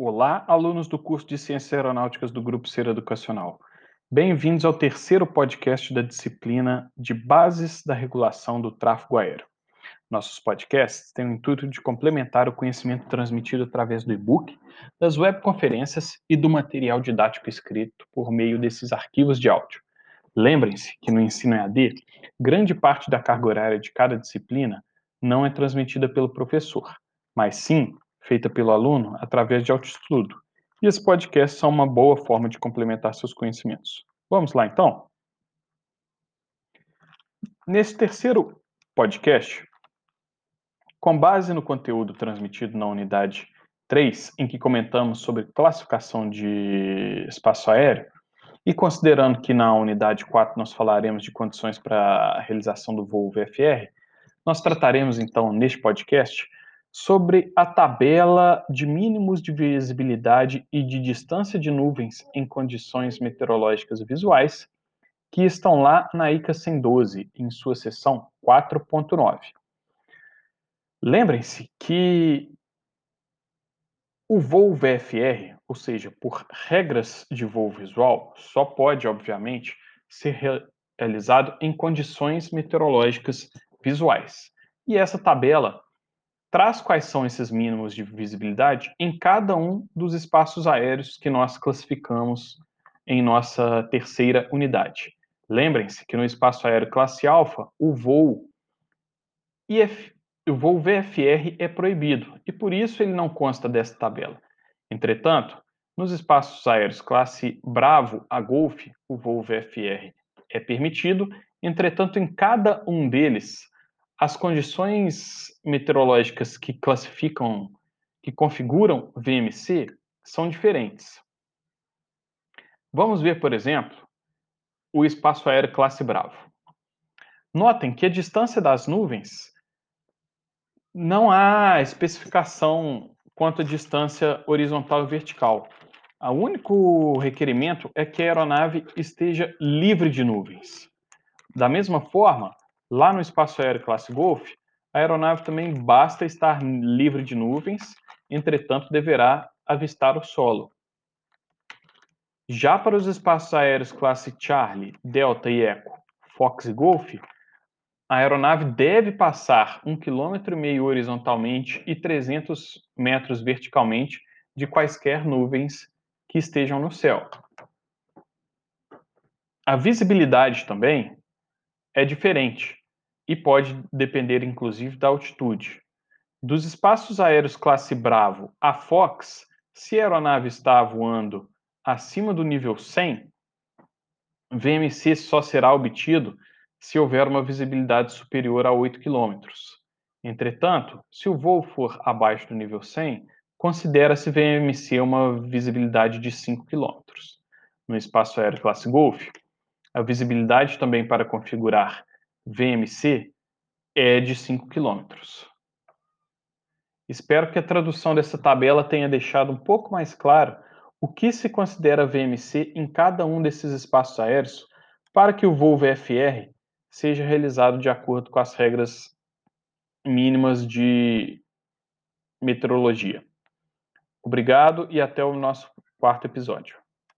Olá, alunos do curso de Ciências Aeronáuticas do Grupo Ser Educacional. Bem-vindos ao terceiro podcast da disciplina de Bases da Regulação do Tráfego Aéreo. Nossos podcasts têm o intuito de complementar o conhecimento transmitido através do e-book, das webconferências e do material didático escrito por meio desses arquivos de áudio. Lembrem-se que no ensino EAD, grande parte da carga horária de cada disciplina não é transmitida pelo professor, mas sim feita pelo aluno através de autoestudo. E esse podcast são uma boa forma de complementar seus conhecimentos. Vamos lá, então? Nesse terceiro podcast, com base no conteúdo transmitido na unidade 3, em que comentamos sobre classificação de espaço aéreo, e considerando que na unidade 4 nós falaremos de condições para a realização do voo VFR, nós trataremos então neste podcast sobre a tabela de mínimos de visibilidade e de distância de nuvens em condições meteorológicas visuais, que estão lá na ICA 112, em sua seção 4.9. Lembrem-se que o voo VFR, ou seja, por regras de voo visual, só pode, obviamente, ser realizado em condições meteorológicas visuais. E essa tabela traz quais são esses mínimos de visibilidade em cada um dos espaços aéreos que nós classificamos em nossa terceira unidade. Lembrem-se que no espaço aéreo classe alfa, o voo IF, o voo VFR é proibido e por isso ele não consta dessa tabela. Entretanto, nos espaços aéreos classe Bravo a Golf, o voo VFR é permitido, entretanto, em cada um deles as condições meteorológicas que classificam, que configuram VMC são diferentes. Vamos ver, por exemplo, o espaço aéreo classe Bravo. Notem que a distância das nuvens não há especificação quanto à distância horizontal e vertical. O único requerimento é que a aeronave esteja livre de nuvens. Da mesma forma, Lá no espaço aéreo classe Golf, a aeronave também basta estar livre de nuvens, entretanto deverá avistar o solo. Já para os espaços aéreos classe Charlie, Delta e Echo, Fox e Golf, a aeronave deve passar 1,5 km horizontalmente e 300 metros verticalmente de quaisquer nuvens que estejam no céu. A visibilidade também é diferente e pode depender inclusive da altitude. Dos espaços aéreos classe Bravo a Fox, se a aeronave está voando acima do nível 100, VMC só será obtido se houver uma visibilidade superior a 8 km. Entretanto, se o voo for abaixo do nível 100, considera-se VMC uma visibilidade de 5 km. No espaço aéreo classe Golf, a visibilidade também para configurar VMC é de 5 km. Espero que a tradução dessa tabela tenha deixado um pouco mais claro o que se considera VMC em cada um desses espaços aéreos para que o voo VFR seja realizado de acordo com as regras mínimas de meteorologia. Obrigado e até o nosso quarto episódio.